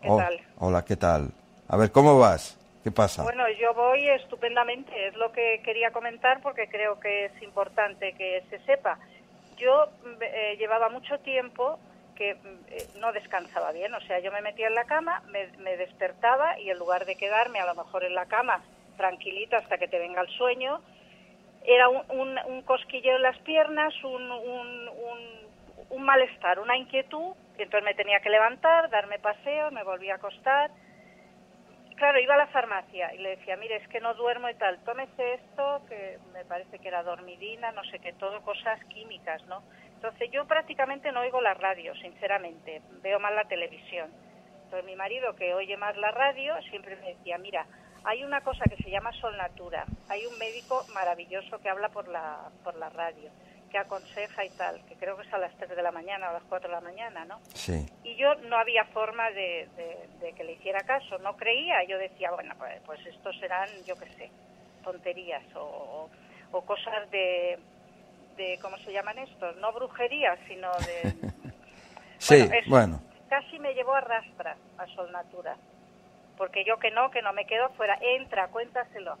¿qué Oh, tal? Hola, ¿qué tal? A ver, ¿cómo vas? ¿Qué pasa? Bueno, yo voy estupendamente, es lo que quería comentar porque creo que es importante que se sepa. Yo mm, eh, llevaba mucho tiempo que mm, eh, no descansaba bien, o sea, yo me metía en la cama, me, me despertaba y en lugar de quedarme a lo mejor en la cama tranquilita hasta que te venga el sueño, era un, un, un cosquilleo en las piernas, un, un, un, un malestar, una inquietud, y entonces me tenía que levantar, darme paseo, me volvía a acostar. Claro, iba a la farmacia y le decía, mire, es que no duermo y tal, tómese esto, que me parece que era dormidina, no sé qué, todo cosas químicas, ¿no? Entonces yo prácticamente no oigo la radio, sinceramente, veo más la televisión. Entonces mi marido, que oye más la radio, siempre me decía, mira, hay una cosa que se llama Sol Natura, hay un médico maravilloso que habla por la, por la radio, que aconseja y tal, que creo que es a las 3 de la mañana o a las 4 de la mañana, ¿no? Sí. Y yo no había forma de, de- de que le hiciera caso, no creía, yo decía, bueno, pues, pues estos serán, yo qué sé, tonterías o, o- o cosas de, de, ¿cómo se llaman estos? No brujerías, sino de... Sí, eso. bueno. Casi me llevó a rastras a Sol Natura, porque yo que no, que no me quedo fuera, entra, cuéntaselo.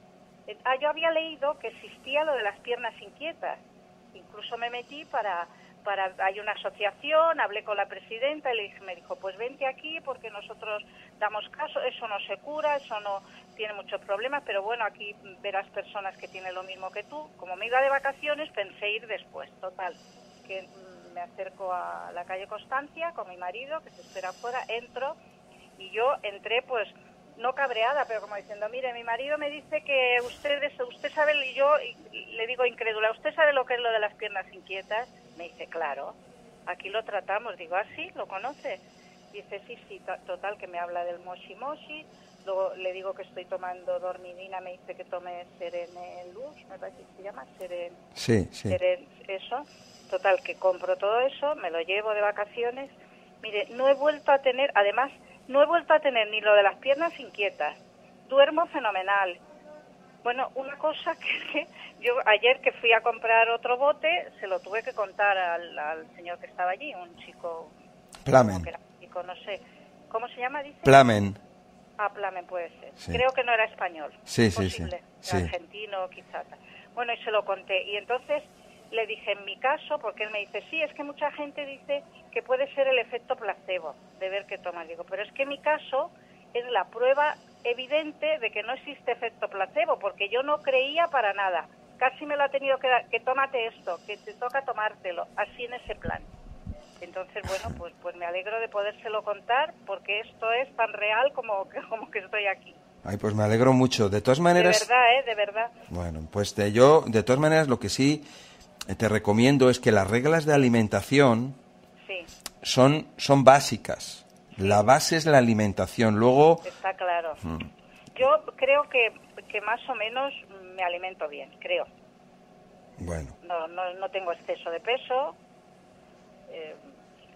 Ah, yo había leído que existía lo de las piernas inquietas, incluso me metí para, para hay una asociación, hablé con la presidenta y le dije, me dijo, pues vente aquí porque nosotros damos caso, eso no se cura, eso no tiene muchos problemas, pero bueno, aquí verás personas que tienen lo mismo que tú. Como me iba de vacaciones, pensé ir después, total, que mm, me acerco a la calle Constancia con mi marido, que se espera afuera, entro y yo entré pues no cabreada, pero como diciendo, mire, mi marido me dice que usted, usted sabe, y yo y le digo incrédula, ¿usted sabe lo que es lo de las piernas inquietas? Me dice, claro, aquí lo tratamos. Digo, ¿ah, sí? ¿Lo conoce? Dice, sí, sí, to- total, que me habla del moshi moshi. Luego le digo que estoy tomando dormidina, me dice que tome Serene Luz, me parece que se llama, Seren, Sí, sí. Seren- eso. Total, que compro todo eso, me lo llevo de vacaciones. Mire, no he vuelto a tener, además, no he vuelto a tener ni lo de las piernas inquietas. Duermo fenomenal. Bueno, una cosa que es que yo ayer que fui a comprar otro bote, se lo tuve que contar al, al señor que estaba allí, un chico, Plamen. no, que era un chico, no sé, ¿cómo se llama? Dice. Plamen. Ah, Plamen puede ser. Sí. Creo que no era español. Sí, sí. Sí. Argentino, quizás. Bueno, y se lo conté. Y entonces le dije, en mi caso, porque él me dice, sí, es que mucha gente dice que puede ser el efecto placebo de ver qué tomas. Digo, pero es que mi caso es la prueba evidente de que no existe efecto placebo, porque yo no creía para nada. Casi me lo ha tenido que dar, que tómate esto, que te toca tomártelo, así en ese plan. Entonces, bueno, pues, pues me alegro de podérselo contar, porque esto es tan real como que, como que estoy aquí. Ay, pues me alegro mucho. De todas De maneras, verdad, ¿eh? De verdad. bueno, pues de, yo, de todas maneras, lo que sí te recomiendo es que las reglas de alimentación Sí, son, son básicas. La base es la alimentación. Luego, está claro. Mm. Yo creo que, que más o menos me alimento bien, creo. bueno, No, no, no tengo exceso de peso. eh,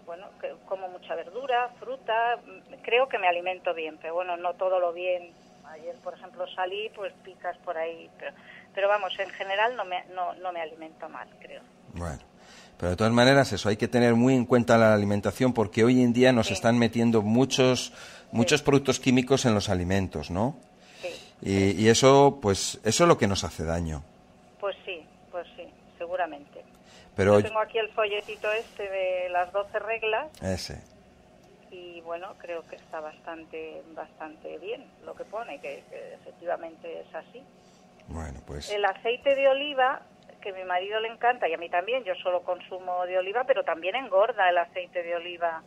bueno, que como mucha verdura, fruta. Creo que me alimento bien, pero bueno, no todo lo bien. Ayer, por ejemplo, salí, pues picas por ahí. Pero, pero vamos, en general no me, no, no me alimento mal, creo. bueno. Pero de todas maneras, eso hay que tener muy en cuenta la alimentación porque hoy en día nos Sí. están metiendo muchos, muchos productos químicos en los alimentos, ¿no? Sí, Y, y eso, pues, eso es lo que nos hace daño. pues sí, pues sí, seguramente. Pero, Yo tengo aquí el folletito este de las 12 reglas ese. y bueno, creo que está bastante bastante bien lo que pone, que, que efectivamente es así. Bueno, pues. El aceite de oliva, que a mi marido le encanta y a mí también, yo solo consumo de oliva, pero también engorda el aceite de oliva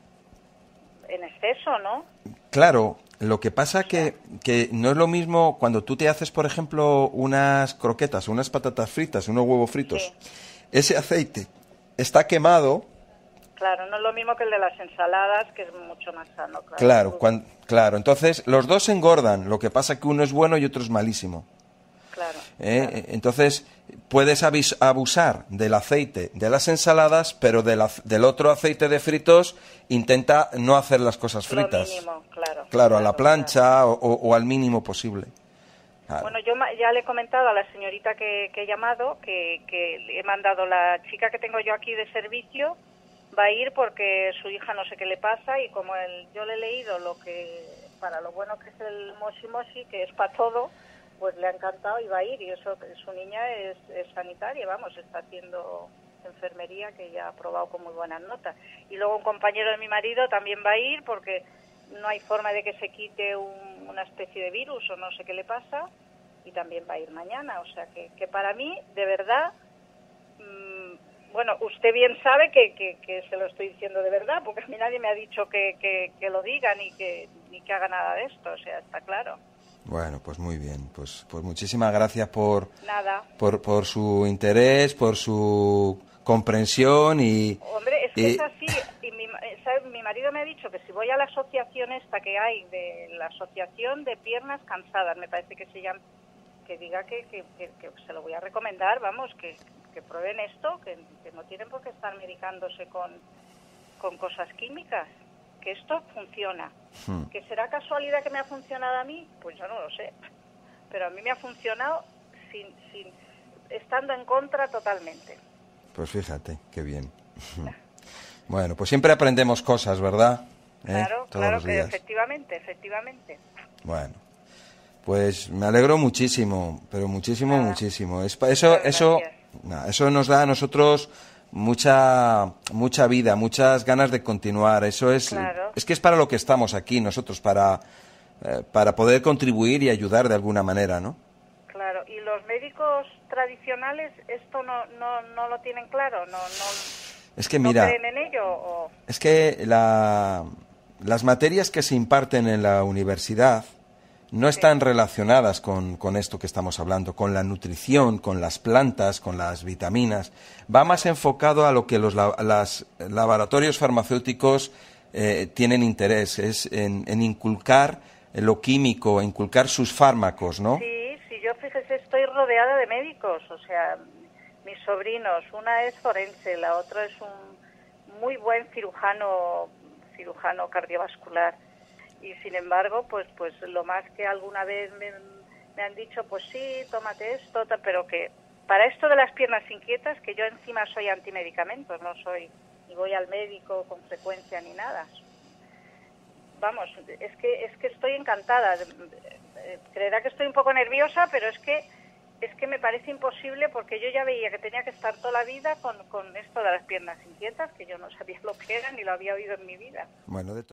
en exceso, ¿no? Claro, lo que pasa que, que no es lo mismo cuando tú te haces, por ejemplo, unas croquetas, unas patatas fritas, unos huevos fritos. Ese aceite está quemado, Claro, no es lo mismo que el de las ensaladas, que es mucho más sano. Claro, claro, claro. Entonces, los dos engordan. Lo que pasa que uno es bueno y otro es malísimo. ¿Eh? claro. Entonces, puedes abusar del aceite de las ensaladas, pero del, ac- del otro aceite de fritos intenta no hacer las cosas fritas. Lo mínimo, claro. Claro, a la plancha o, o- o al mínimo posible. Claro. Bueno, yo ya le he comentado a la señorita que, que he llamado que, que he mandado la chica que tengo yo aquí de servicio, va a ir porque su hija no sé qué le pasa y como el, yo le he leído lo que para lo bueno que es el moshi moshi, que es para todo, pues le ha encantado y va a ir. Y eso, su niña es, sanitaria, vamos, está haciendo enfermería que ya ha aprobado con muy buenas notas. Y luego un compañero de mi marido también va a ir porque no hay forma de que se quite una especie de virus o no sé qué le pasa y también va a ir mañana. O sea que, que para mí, de verdad, mm, bueno, usted bien sabe que, que, se lo estoy diciendo de verdad, porque a mí nadie me ha dicho que, que, lo diga ni que, ni que haga nada de esto, o sea, está claro. Bueno, pues muy bien. Pues, pues muchísimas gracias por, Nada. por, por su interés, por su comprensión y... Hombre, es que es así. Y mi, mi, marido me ha dicho que si voy a la asociación esta que hay, de la Asociación de Piernas Cansadas, me parece que se llama, que diga que, que, se lo voy a recomendar, vamos, que, que prueben esto, que, no tienen por qué estar medicándose con, con cosas químicas, que esto funciona. Hmm. ¿Que será casualidad que me ha funcionado a mí? Pues yo no lo sé. Pero a mí me ha funcionado sin, sin estando en contra totalmente. Pues fíjate, qué bien. Bueno, pues siempre aprendemos cosas, ¿verdad? ¿Eh? Claro, claro, que efectivamente, efectivamente. Bueno, pues me alegro muchísimo, pero muchísimo, muchísimo. eso, eso, eso nos da a nosotros mucha, mucha vida, muchas ganas de continuar. Eso es, es que es para lo que estamos aquí nosotros, para, eh, para poder contribuir y ayudar de alguna manera, ¿no? Claro, y los médicos tradicionales esto no, no, no lo tienen claro, no, no, es que mira, creen en ello. Es que la, las materias que se imparten en la universidad no están relacionadas con, con, esto que estamos hablando, con la nutrición, con las plantas, con las vitaminas. Va más enfocado a lo que los laboratorios farmacéuticos eh, tienen interés, es en, en, inculcar lo químico, inculcar sus fármacos, ¿no? yo fíjese, estoy rodeada de médicos, o sea, mis sobrinos, una es forense, la otra es un muy buen cirujano, cirujano cardiovascular. Y sin embargo, pues, pues lo más que alguna vez me, han dicho, pues sí, tómate esto, pero que para esto de las piernas inquietas, que yo encima soy antimedicamentos, no soy, ni voy al médico con frecuencia ni nada. Vamos, es que, es que estoy encantada creerá que estoy un poco nerviosa, pero es que es que me parece imposible porque yo ya veía que tenía que estar toda la vida con, con esto de las piernas inquietas, que yo no sabía lo que era ni lo había oído en mi vida. Bueno,